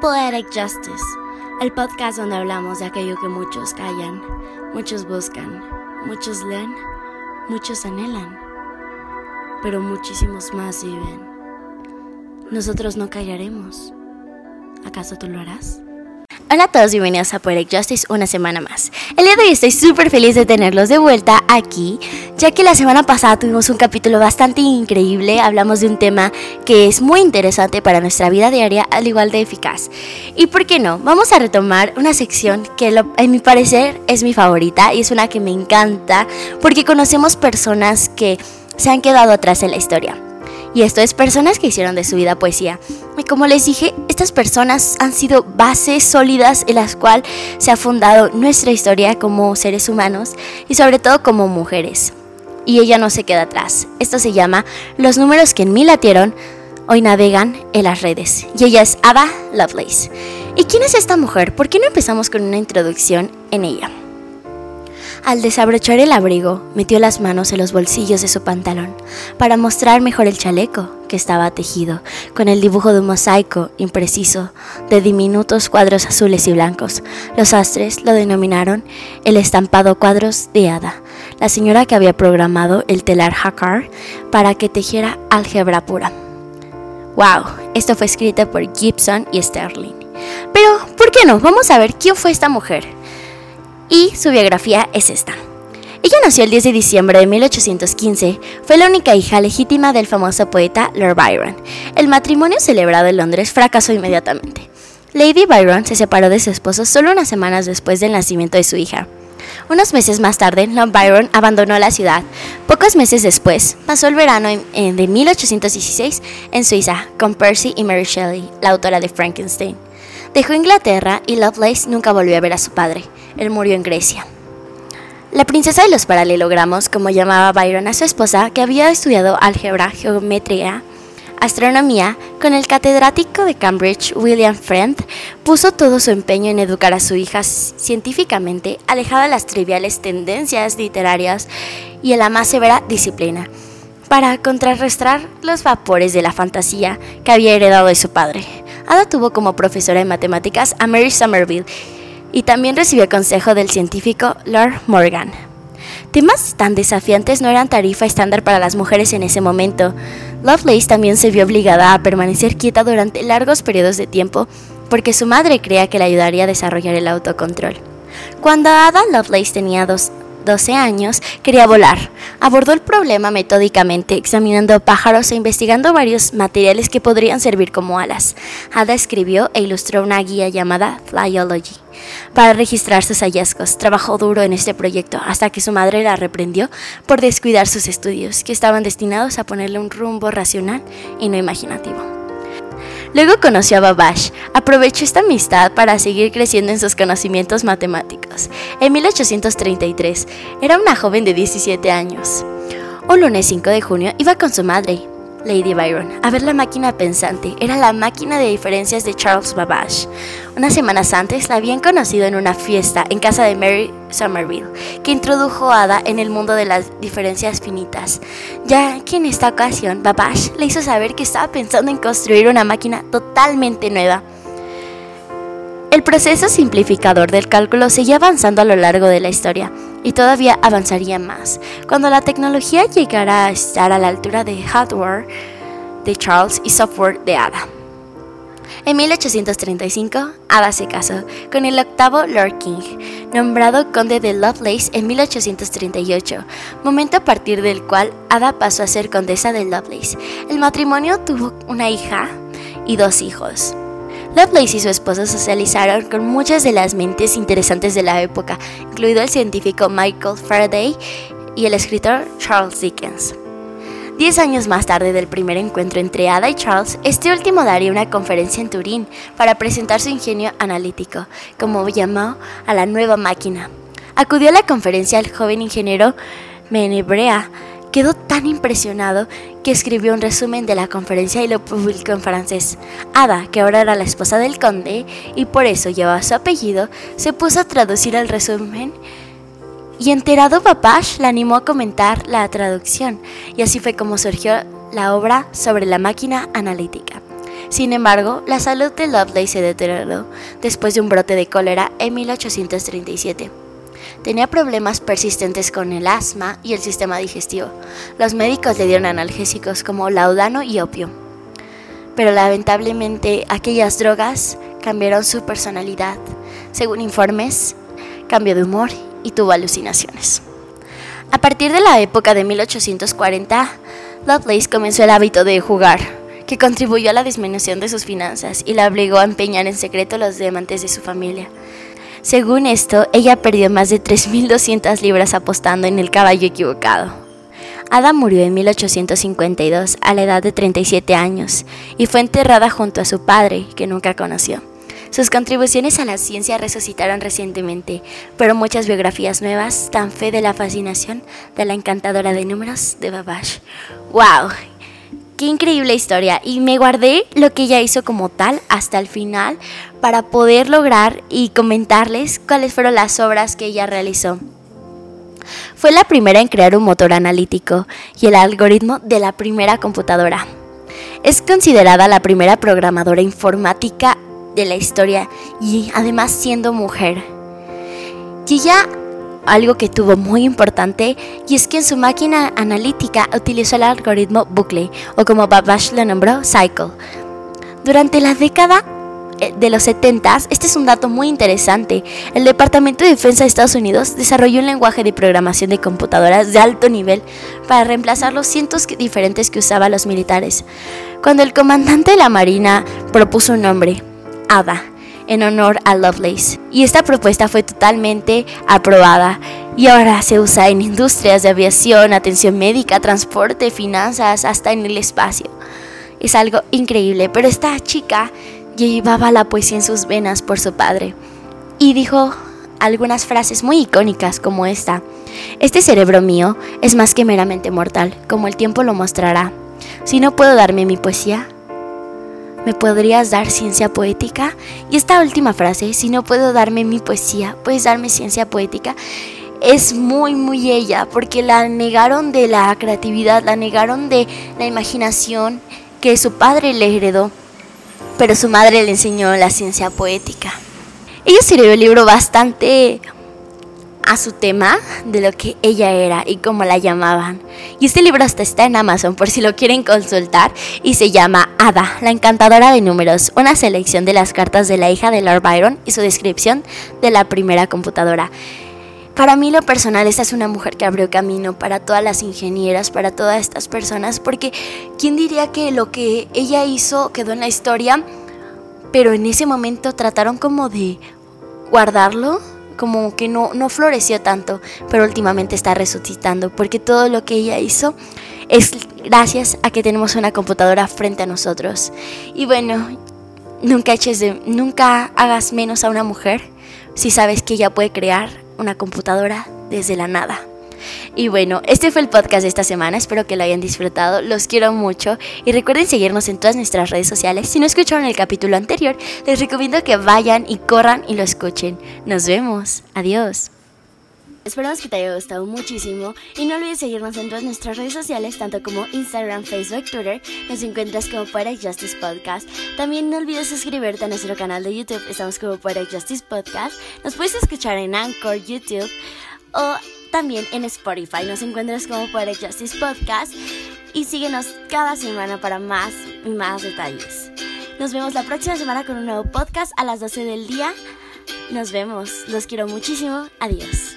Poetic Justice, el podcast donde hablamos de aquello que muchos callan, muchos buscan, muchos leen, muchos anhelan, pero muchísimos más viven. Nosotros no callaremos. ¿Acaso tú lo harás? Hola a todos, bienvenidos a Poetic Justice una semana más. El día de hoy estoy súper feliz de tenerlos de vuelta aquí, ya que la semana pasada tuvimos un capítulo bastante increíble, hablamos de un tema que es muy interesante para nuestra vida diaria, al igual de eficaz. Y por qué no, vamos a retomar una sección que en mi parecer es mi favorita y es una que me encanta, porque conocemos personas que se han quedado atrás en la historia. Y esto es personas que hicieron de su vida poesía. Y como les dije, estas personas han sido bases sólidas en las cuales se ha fundado nuestra historia como seres humanos y sobre todo como mujeres. Y ella no se queda atrás. Esto se llama Los números que en mí latieron hoy navegan en las redes. Y ella es Ada Lovelace. ¿Y quién es esta mujer? ¿Por qué no empezamos con una introducción en ella? Al desabrochar el abrigo, metió las manos en los bolsillos de su pantalón para mostrar mejor el chaleco que estaba tejido con el dibujo de un mosaico impreciso de diminutos cuadros azules y blancos. Los astres lo denominaron el estampado cuadros de hada, la señora que había programado el telar Hakar para que tejiera álgebra pura. ¡Wow! Esto fue escrito por Gibson y Sterling. Pero, ¿por qué no? Vamos a ver quién fue esta mujer y su biografía es esta. Ella nació el 10 de diciembre de 1815, fue la única hija legítima del famoso poeta Lord Byron. El matrimonio celebrado en Londres fracasó inmediatamente. Lady Byron se separó de su esposo solo unas semanas después del nacimiento de su hija. Unos meses más tarde, Lord Byron abandonó la ciudad. Pocos meses después, pasó el verano de 1816 en Suiza con Percy y Mary Shelley, la autora de Frankenstein. Dejó Inglaterra y Lovelace nunca volvió a ver a su padre. Él murió en Grecia. La princesa de los paralelogramos, como llamaba Byron a su esposa, que había estudiado álgebra, geometría, astronomía, con el catedrático de Cambridge, William Friend, puso todo su empeño en educar a su hija científicamente, alejada de las triviales tendencias literarias y en la más severa disciplina, para contrarrestar los vapores de la fantasía que había heredado de su padre. Ada tuvo como profesora de matemáticas a Mary Somerville y también recibió consejo del científico Lord Morgan. Temas tan desafiantes no eran tarifa estándar para las mujeres en ese momento. Lovelace también se vio obligada a permanecer quieta durante largos periodos de tiempo porque su madre creía que le ayudaría a desarrollar el autocontrol. Cuando Ada Lovelace tenía dos 12 años, quería volar. Abordó el problema metódicamente, examinando pájaros e investigando varios materiales que podrían servir como alas. Ada escribió e ilustró una guía llamada Flyology para registrar sus hallazgos. Trabajó duro en este proyecto hasta que su madre la reprendió por descuidar sus estudios, que estaban destinados a ponerle un rumbo racional y no imaginativo. Luego conoció a Babash. Aprovechó esta amistad para seguir creciendo en sus conocimientos matemáticos. En 1833 era una joven de 17 años. Un lunes 5 de junio iba con su madre, Lady Byron, a ver la máquina pensante. Era la máquina de diferencias de Charles Babbage. Unas semanas antes la habían conocido en una fiesta en casa de Mary Somerville, que introdujo a Ada en el mundo de las diferencias finitas, ya que en esta ocasión Babbage le hizo saber que estaba pensando en construir una máquina totalmente nueva. El proceso simplificador del cálculo seguía avanzando a lo largo de la historia y todavía avanzaría más cuando la tecnología llegara a estar a la altura de hardware de Charles y software de Ada. En 1835, Ada se casó con el octavo Lord King, nombrado conde de Lovelace en 1838, momento a partir del cual Ada pasó a ser condesa de Lovelace. El matrimonio tuvo una hija y dos hijos. Lovelace y su esposo socializaron con muchas de las mentes interesantes de la época, incluido el científico Michael Faraday y el escritor Charles Dickens. Diez años más tarde del primer encuentro entre Ada y Charles, este último daría una conferencia en Turín para presentar su ingenio analítico, como llamó a la nueva máquina. Acudió a la conferencia el joven ingeniero Menebrea, Quedó tan impresionado que escribió un resumen de la conferencia y lo publicó en francés. Ada, que ahora era la esposa del conde y por eso llevaba su apellido, se puso a traducir el resumen y enterado Papache la animó a comentar la traducción y así fue como surgió la obra sobre la máquina analítica. Sin embargo, la salud de Lovelace se deterioró después de un brote de cólera en 1837. Tenía problemas persistentes con el asma y el sistema digestivo. Los médicos le dieron analgésicos como laudano y opio. Pero lamentablemente aquellas drogas cambiaron su personalidad. Según informes, cambió de humor y tuvo alucinaciones. A partir de la época de 1840, Lovelace comenzó el hábito de jugar, que contribuyó a la disminución de sus finanzas y la obligó a empeñar en secreto los diamantes de su familia. Según esto, ella perdió más de 3.200 libras apostando en el caballo equivocado. Ada murió en 1852 a la edad de 37 años y fue enterrada junto a su padre, que nunca conoció. Sus contribuciones a la ciencia resucitaron recientemente, pero muchas biografías nuevas dan fe de la fascinación de la encantadora de números de Babbage. ¡Wow! Qué increíble historia y me guardé lo que ella hizo como tal hasta el final para poder lograr y comentarles cuáles fueron las obras que ella realizó. Fue la primera en crear un motor analítico y el algoritmo de la primera computadora. Es considerada la primera programadora informática de la historia y además siendo mujer. Y ella algo que tuvo muy importante y es que en su máquina analítica utilizó el algoritmo bucle o como Babbage lo nombró, cycle. Durante la década eh, de los 70, este es un dato muy interesante, el Departamento de Defensa de Estados Unidos desarrolló un lenguaje de programación de computadoras de alto nivel para reemplazar los cientos diferentes que usaban los militares. Cuando el comandante de la Marina propuso un nombre, ADA, en honor a Lovelace. Y esta propuesta fue totalmente aprobada y ahora se usa en industrias de aviación, atención médica, transporte, finanzas, hasta en el espacio. Es algo increíble, pero esta chica llevaba la poesía en sus venas por su padre y dijo algunas frases muy icónicas como esta. Este cerebro mío es más que meramente mortal, como el tiempo lo mostrará. Si no puedo darme mi poesía, ¿Me podrías dar ciencia poética? Y esta última frase, si no puedo darme mi poesía, puedes darme ciencia poética, es muy, muy ella, porque la negaron de la creatividad, la negaron de la imaginación que su padre le heredó, pero su madre le enseñó la ciencia poética. Ella escribió un libro bastante a su tema de lo que ella era y cómo la llamaban. Y este libro hasta está en Amazon por si lo quieren consultar y se llama Ada, la encantadora de números, una selección de las cartas de la hija de Lord Byron y su descripción de la primera computadora. Para mí lo personal, esta es una mujer que abrió camino para todas las ingenieras, para todas estas personas, porque ¿quién diría que lo que ella hizo quedó en la historia? Pero en ese momento trataron como de guardarlo como que no, no floreció tanto, pero últimamente está resucitando, porque todo lo que ella hizo es gracias a que tenemos una computadora frente a nosotros. Y bueno, nunca, eches de, nunca hagas menos a una mujer si sabes que ella puede crear una computadora desde la nada. Y bueno, este fue el podcast de esta semana, espero que lo hayan disfrutado, los quiero mucho y recuerden seguirnos en todas nuestras redes sociales. Si no escucharon el capítulo anterior, les recomiendo que vayan y corran y lo escuchen. Nos vemos, adiós. Esperamos que te haya gustado muchísimo y no olvides seguirnos en todas nuestras redes sociales, tanto como Instagram, Facebook, Twitter. Nos encuentras como Poetic Justice Podcast. También no olvides suscribirte a nuestro canal de YouTube, estamos como Poetic Justice Podcast. Nos puedes escuchar en Anchor, YouTube o también en Spotify nos encuentras como Poetic Justice Podcast y síguenos cada semana para más y más detalles. Nos vemos la próxima semana con un nuevo podcast a las 12 del día. Nos vemos, los quiero muchísimo. Adiós.